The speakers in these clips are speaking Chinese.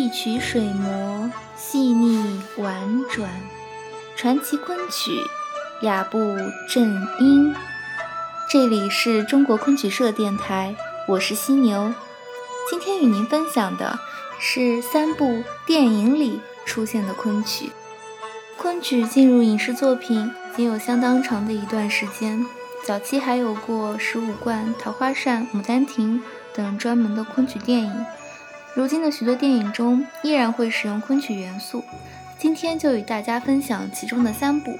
一曲水磨，细腻婉转，传奇昆曲，雅步正音。这里是中国昆曲社电台，我是犀牛。今天与您分享的是三部电影里出现的昆曲。昆曲进入影视作品已经有相当长的一段时间，早期还有过《十五贯》《桃花扇》《牡丹亭》等专门的昆曲电影。如今的许多电影中依然会使用昆曲元素，今天就与大家分享其中的三部。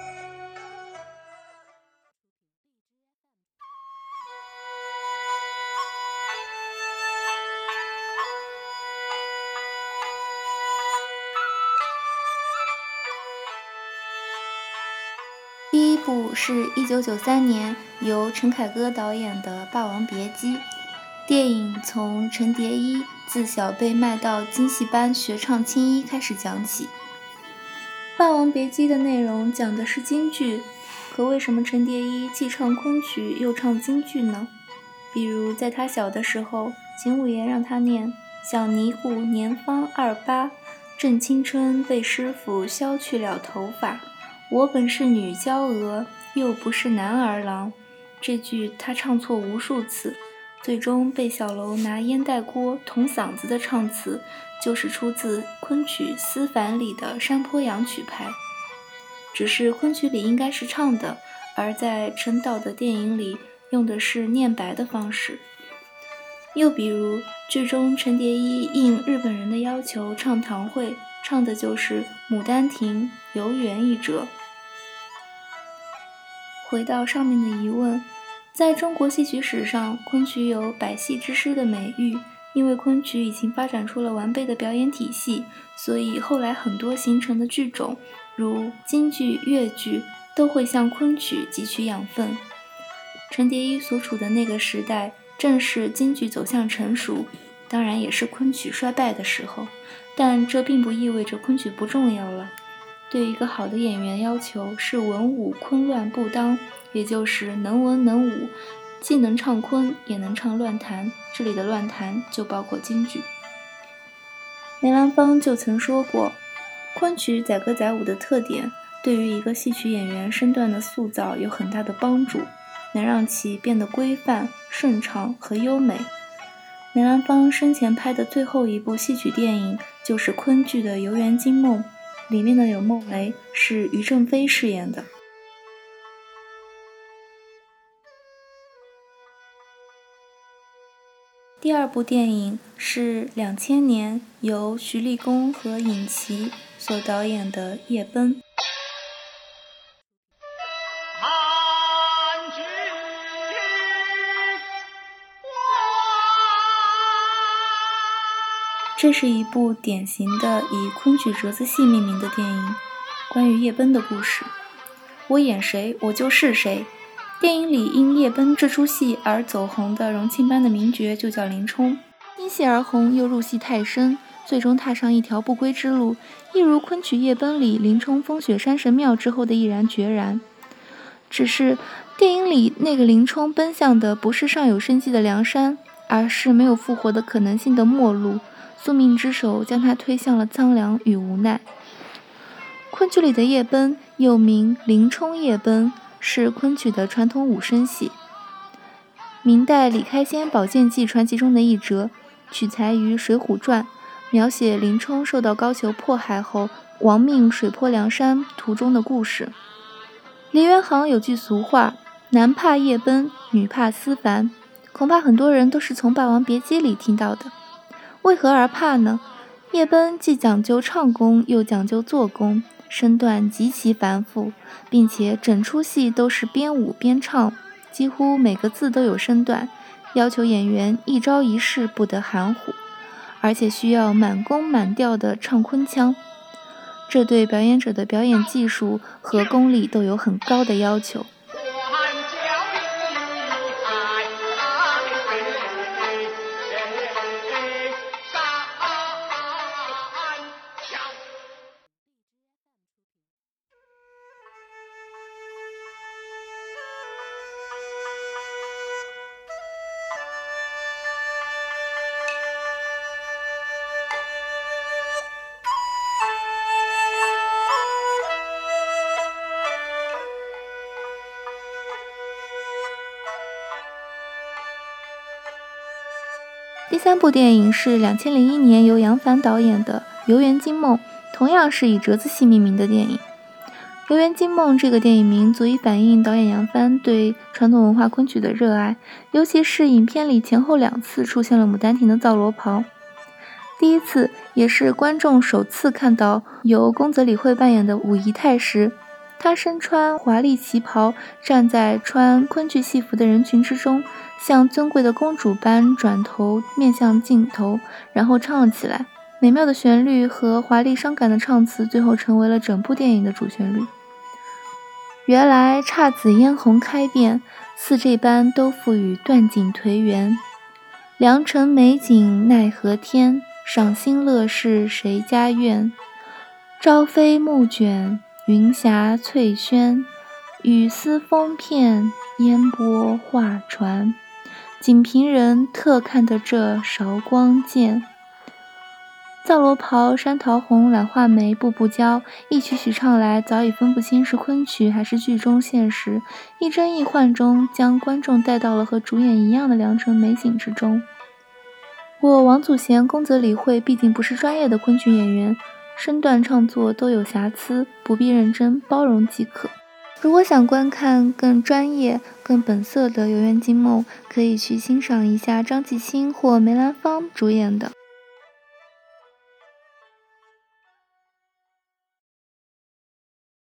第一部是一九九三年由陈凯歌导演的《霸王别姬》。电影从陈蝶衣自小被卖到京戏班学唱青衣开始讲起，《霸王别姬》的内容讲的是京剧，可为什么陈蝶衣既唱昆曲又唱京剧呢？比如在他小的时候，秦五爷让他念“小尼姑年方二八，正青春被师傅削去了头发，我本是女娇娥，又不是男儿郎”，这句他唱错无数次。最终被小楼拿烟袋锅捅嗓子的唱词，就是出自昆曲《思凡》里的山坡羊曲牌。只是昆曲里应该是唱的，而在陈导的电影里用的是念白的方式。又比如剧中陈蝶衣应日本人的要求唱堂会，唱的就是《牡丹亭》游园一折。回到上面的疑问。在中国戏曲史上，昆曲有“百戏之师”的美誉，因为昆曲已经发展出了完备的表演体系，所以后来很多形成的剧种，如京剧、越剧，都会向昆曲汲取养分。陈蝶衣所处的那个时代，正是京剧走向成熟，当然也是昆曲衰败的时候。但这并不意味着昆曲不重要了。对一个好的演员要求是文武昆乱不当。也就是能文能武，既能唱昆，也能唱乱弹。这里的乱弹就包括京剧。梅兰芳就曾说过，昆曲载歌载舞的特点，对于一个戏曲演员身段的塑造有很大的帮助，能让其变得规范、顺畅和优美。梅兰芳生前拍的最后一部戏曲电影就是昆剧的《游园惊梦》，里面的柳梦梅是于正飞饰演的。第二部电影是两千年由徐立功和尹奇所导演的《夜奔》。这是一部典型的以昆曲折子戏命名的电影，关于夜奔的故事。我演谁，我就是谁。电影里因夜奔这出戏而走红的荣庆班的名角就叫林冲，因戏而红又入戏太深，最终踏上一条不归之路，一如昆曲《夜奔》里林冲风雪山神庙之后的毅然决然。只是电影里那个林冲奔向的不是尚有生机的梁山，而是没有复活的可能性的末路，宿命之手将他推向了苍凉与无奈。昆曲里的夜奔又名林冲夜奔。是昆曲的传统武生戏。明代李开先《宝剑记》传奇中的一折，取材于《水浒传》，描写林冲受到高俅迫害后亡命水泊梁山途中的故事。梨园行有句俗话：“男怕夜奔，女怕思凡。”恐怕很多人都是从《霸王别姬》里听到的。为何而怕呢？夜奔既讲究唱功，又讲究做工。身段极其繁复，并且整出戏都是边舞边唱，几乎每个字都有身段，要求演员一招一式不得含糊，而且需要满弓满调的唱昆腔，这对表演者的表演技术和功力都有很高的要求。第三部电影是两千零一年由杨凡导演的《游园惊梦》，同样是以折子戏命名的电影。《游园惊梦》这个电影名足以反映导演杨帆对传统文化昆曲的热爱，尤其是影片里前后两次出现了《牡丹亭》的皂罗袍。第一次，也是观众首次看到由宫泽理惠扮演的武姨太时，她身穿华丽旗袍，站在穿昆剧戏服的人群之中，像尊贵的公主般转头面向镜头，然后唱了起来。美妙的旋律和华丽伤感的唱词，最后成为了整部电影的主旋律。原来姹紫嫣红开遍，似这般都付与断井颓垣。良辰美景奈何天，赏心乐事谁家院？朝飞暮卷云霞翠轩，雨丝风片烟波画船。仅凭人特看得这韶光剑。皂罗袍、山桃红、懒画眉、步步娇，一曲曲唱来，早已分不清是昆曲还是剧中现实，一真一幻中，将观众带到了和主演一样的良辰美景之中。我王祖贤、宫泽理惠毕竟不是专业的昆曲演员，身段创作都有瑕疵，不必认真，包容即可。如果想观看更专业、更本色的《游园惊梦》，可以去欣赏一下张继青或梅兰芳主演的。